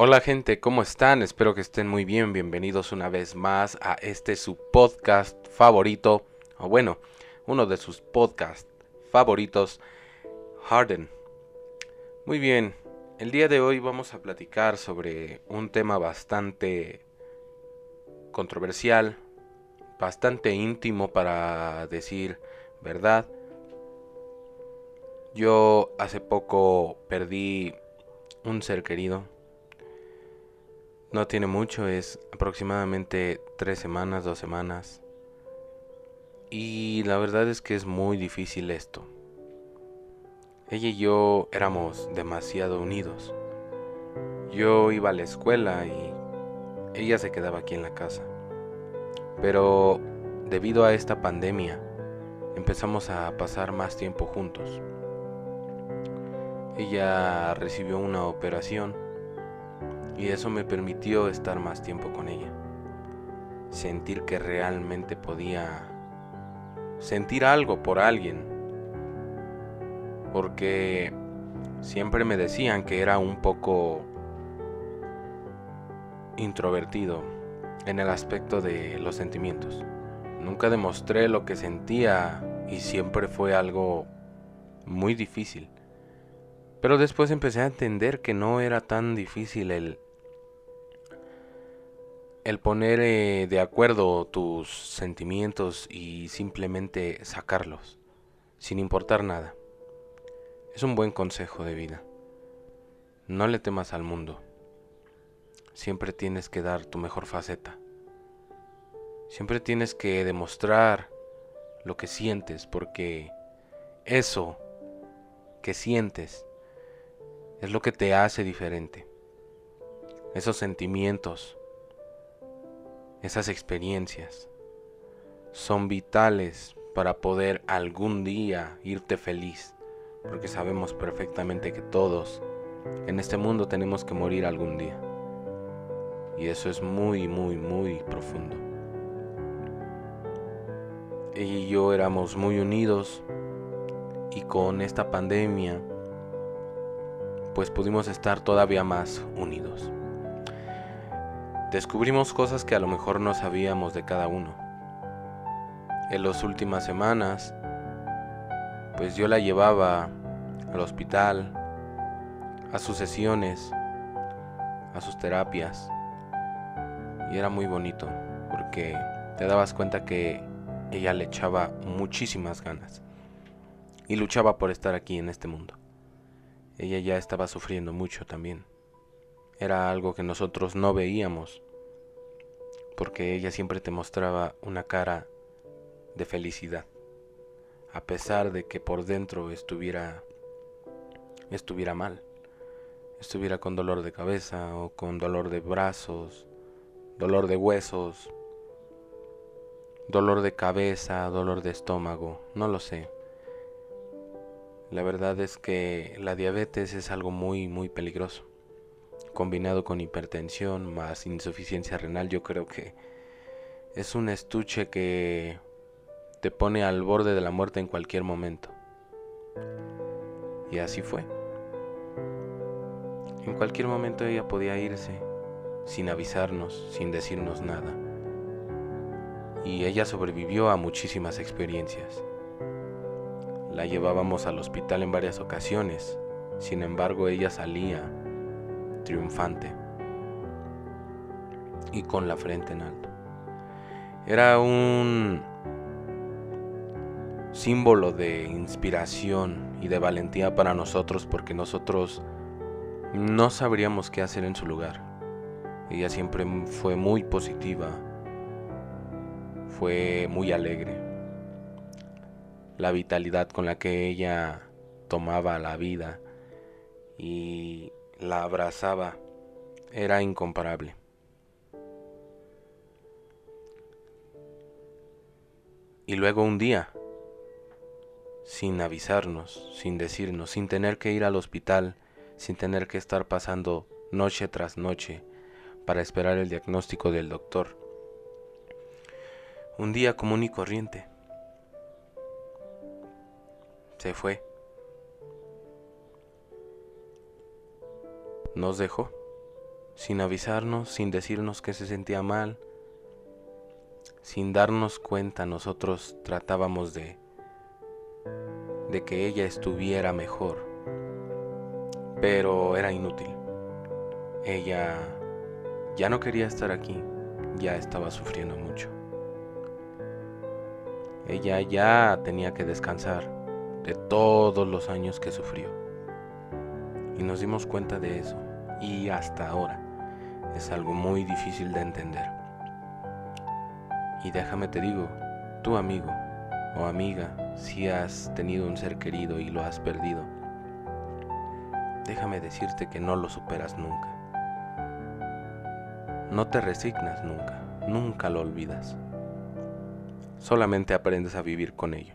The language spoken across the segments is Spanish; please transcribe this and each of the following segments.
Hola gente, ¿cómo están? Espero que estén muy bien. Bienvenidos una vez más a este su podcast favorito, o bueno, uno de sus podcasts favoritos, Harden. Muy bien, el día de hoy vamos a platicar sobre un tema bastante controversial, bastante íntimo para decir verdad. Yo hace poco perdí un ser querido no tiene mucho, es aproximadamente tres semanas, dos semanas. Y la verdad es que es muy difícil esto. Ella y yo éramos demasiado unidos. Yo iba a la escuela y ella se quedaba aquí en la casa. Pero debido a esta pandemia empezamos a pasar más tiempo juntos. Ella recibió una operación y eso me permitió estar más tiempo con ella. Sentir que realmente podía sentir algo por alguien. Porque siempre me decían que era un poco introvertido en el aspecto de los sentimientos. Nunca demostré lo que sentía y siempre fue algo muy difícil. Pero después empecé a entender que no era tan difícil el el poner eh, de acuerdo tus sentimientos y simplemente sacarlos, sin importar nada. Es un buen consejo de vida. No le temas al mundo. Siempre tienes que dar tu mejor faceta. Siempre tienes que demostrar lo que sientes porque eso que sientes es lo que te hace diferente. Esos sentimientos esas experiencias son vitales para poder algún día irte feliz, porque sabemos perfectamente que todos en este mundo tenemos que morir algún día. Y eso es muy, muy, muy profundo. Ella y yo éramos muy unidos y con esta pandemia pues pudimos estar todavía más unidos descubrimos cosas que a lo mejor no sabíamos de cada uno. En las últimas semanas, pues yo la llevaba al hospital, a sus sesiones, a sus terapias. Y era muy bonito, porque te dabas cuenta que ella le echaba muchísimas ganas. Y luchaba por estar aquí en este mundo. Ella ya estaba sufriendo mucho también era algo que nosotros no veíamos, porque ella siempre te mostraba una cara de felicidad, a pesar de que por dentro estuviera estuviera mal, estuviera con dolor de cabeza o con dolor de brazos, dolor de huesos, dolor de cabeza, dolor de estómago, no lo sé. La verdad es que la diabetes es algo muy muy peligroso combinado con hipertensión más insuficiencia renal, yo creo que es un estuche que te pone al borde de la muerte en cualquier momento. Y así fue. En cualquier momento ella podía irse, sin avisarnos, sin decirnos nada. Y ella sobrevivió a muchísimas experiencias. La llevábamos al hospital en varias ocasiones, sin embargo ella salía triunfante y con la frente en alto. Era un símbolo de inspiración y de valentía para nosotros porque nosotros no sabríamos qué hacer en su lugar. Ella siempre fue muy positiva, fue muy alegre. La vitalidad con la que ella tomaba la vida y la abrazaba era incomparable. Y luego un día, sin avisarnos, sin decirnos, sin tener que ir al hospital, sin tener que estar pasando noche tras noche para esperar el diagnóstico del doctor. Un día común y corriente. Se fue. Nos dejó sin avisarnos, sin decirnos que se sentía mal, sin darnos cuenta nosotros tratábamos de de que ella estuviera mejor. Pero era inútil. Ella ya no quería estar aquí, ya estaba sufriendo mucho. Ella ya tenía que descansar de todos los años que sufrió. Y nos dimos cuenta de eso. Y hasta ahora es algo muy difícil de entender. Y déjame te digo, tu amigo o amiga, si has tenido un ser querido y lo has perdido, déjame decirte que no lo superas nunca. No te resignas nunca, nunca lo olvidas. Solamente aprendes a vivir con ello.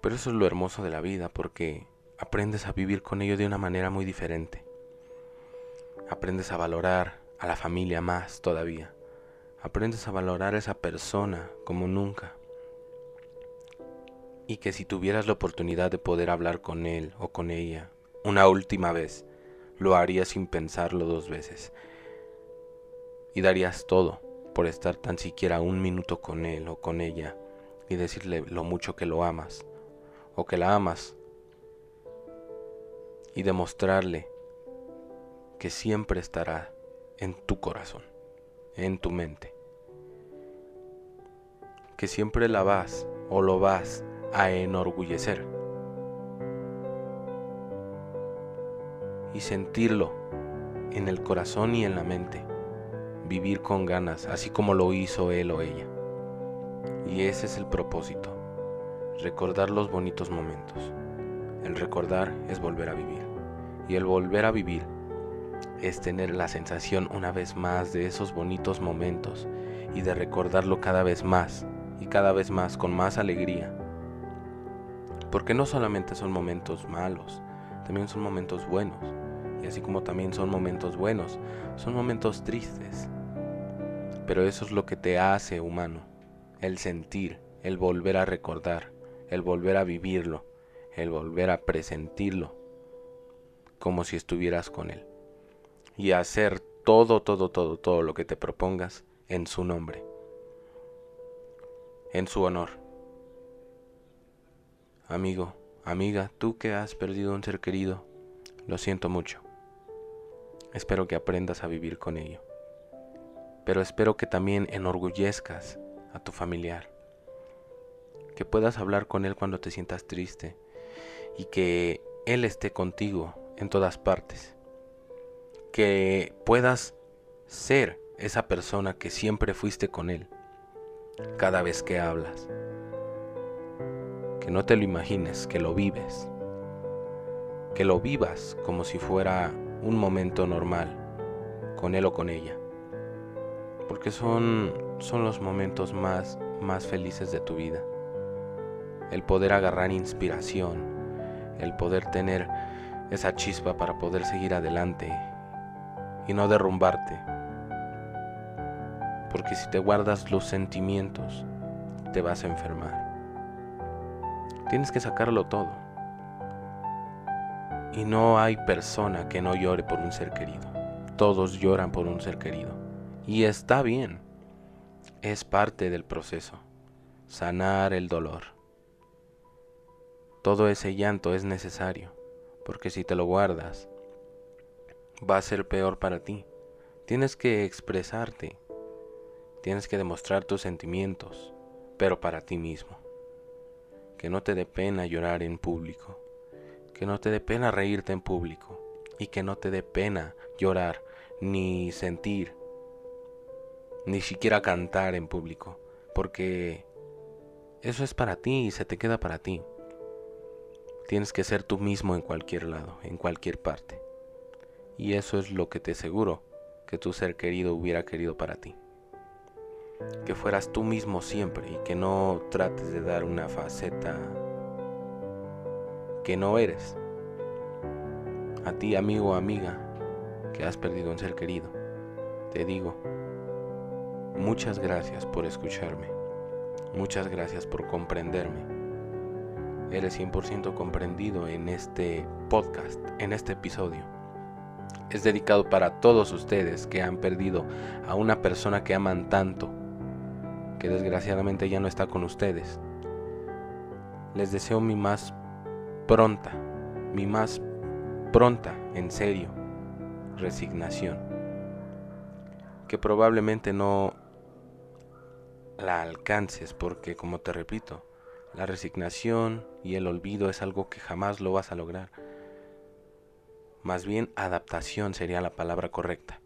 Pero eso es lo hermoso de la vida porque aprendes a vivir con ello de una manera muy diferente. Aprendes a valorar a la familia más todavía. Aprendes a valorar a esa persona como nunca. Y que si tuvieras la oportunidad de poder hablar con él o con ella una última vez, lo harías sin pensarlo dos veces. Y darías todo por estar tan siquiera un minuto con él o con ella y decirle lo mucho que lo amas o que la amas y demostrarle que siempre estará en tu corazón, en tu mente, que siempre la vas o lo vas a enorgullecer y sentirlo en el corazón y en la mente, vivir con ganas, así como lo hizo él o ella. Y ese es el propósito recordar los bonitos momentos. El recordar es volver a vivir. Y el volver a vivir es tener la sensación una vez más de esos bonitos momentos y de recordarlo cada vez más y cada vez más con más alegría. Porque no solamente son momentos malos, también son momentos buenos. Y así como también son momentos buenos, son momentos tristes. Pero eso es lo que te hace humano, el sentir, el volver a recordar el volver a vivirlo, el volver a presentirlo, como si estuvieras con Él. Y hacer todo, todo, todo, todo lo que te propongas en su nombre, en su honor. Amigo, amiga, tú que has perdido un ser querido, lo siento mucho. Espero que aprendas a vivir con ello. Pero espero que también enorgullezcas a tu familiar que puedas hablar con Él cuando te sientas triste y que Él esté contigo en todas partes. Que puedas ser esa persona que siempre fuiste con Él cada vez que hablas. Que no te lo imagines, que lo vives. Que lo vivas como si fuera un momento normal con Él o con ella. Porque son, son los momentos más, más felices de tu vida el poder agarrar inspiración, el poder tener esa chispa para poder seguir adelante y no derrumbarte. Porque si te guardas los sentimientos, te vas a enfermar. Tienes que sacarlo todo. Y no hay persona que no llore por un ser querido. Todos lloran por un ser querido. Y está bien. Es parte del proceso. Sanar el dolor. Todo ese llanto es necesario, porque si te lo guardas, va a ser peor para ti. Tienes que expresarte, tienes que demostrar tus sentimientos, pero para ti mismo. Que no te dé pena llorar en público, que no te dé pena reírte en público y que no te dé pena llorar ni sentir, ni siquiera cantar en público, porque eso es para ti y se te queda para ti. Tienes que ser tú mismo en cualquier lado, en cualquier parte. Y eso es lo que te aseguro que tu ser querido hubiera querido para ti. Que fueras tú mismo siempre y que no trates de dar una faceta que no eres. A ti, amigo o amiga, que has perdido un ser querido, te digo, muchas gracias por escucharme. Muchas gracias por comprenderme eres 100% comprendido en este podcast, en este episodio. es dedicado para todos ustedes que han perdido a una persona que aman tanto, que desgraciadamente ya no está con ustedes. Les deseo mi más pronta, mi más pronta, en serio, resignación. Que probablemente no la alcances porque, como te repito, la resignación y el olvido es algo que jamás lo vas a lograr. Más bien adaptación sería la palabra correcta.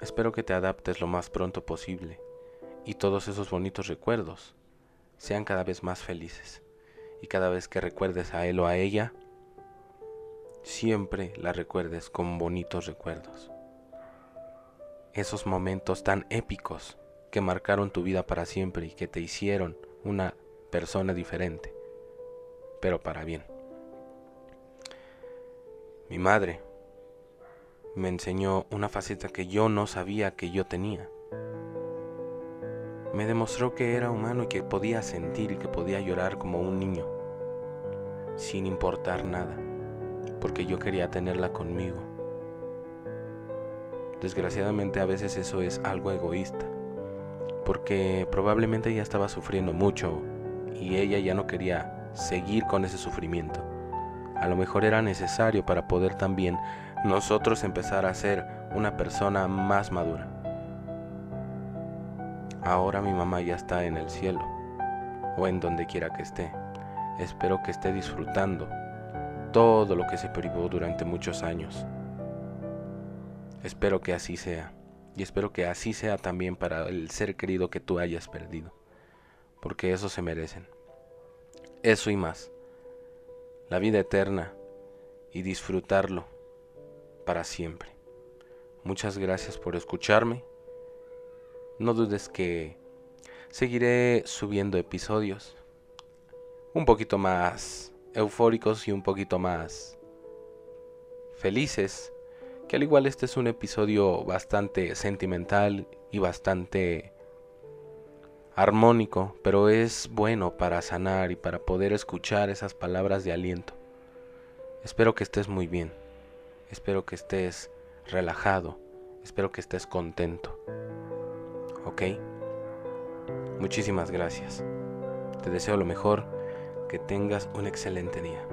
Espero que te adaptes lo más pronto posible y todos esos bonitos recuerdos sean cada vez más felices. Y cada vez que recuerdes a él o a ella, siempre la recuerdes con bonitos recuerdos. Esos momentos tan épicos que marcaron tu vida para siempre y que te hicieron una persona diferente, pero para bien. Mi madre me enseñó una faceta que yo no sabía que yo tenía. Me demostró que era humano y que podía sentir y que podía llorar como un niño, sin importar nada, porque yo quería tenerla conmigo. Desgraciadamente a veces eso es algo egoísta, porque probablemente ella estaba sufriendo mucho y ella ya no quería seguir con ese sufrimiento a lo mejor era necesario para poder también nosotros empezar a ser una persona más madura. Ahora mi mamá ya está en el cielo o en donde quiera que esté. Espero que esté disfrutando todo lo que se privó durante muchos años. Espero que así sea. Y espero que así sea también para el ser querido que tú hayas perdido. Porque eso se merecen. Eso y más la vida eterna y disfrutarlo para siempre. Muchas gracias por escucharme. No dudes que seguiré subiendo episodios un poquito más eufóricos y un poquito más felices, que al igual este es un episodio bastante sentimental y bastante armónico, pero es bueno para sanar y para poder escuchar esas palabras de aliento. Espero que estés muy bien, espero que estés relajado, espero que estés contento. ¿Ok? Muchísimas gracias. Te deseo lo mejor, que tengas un excelente día.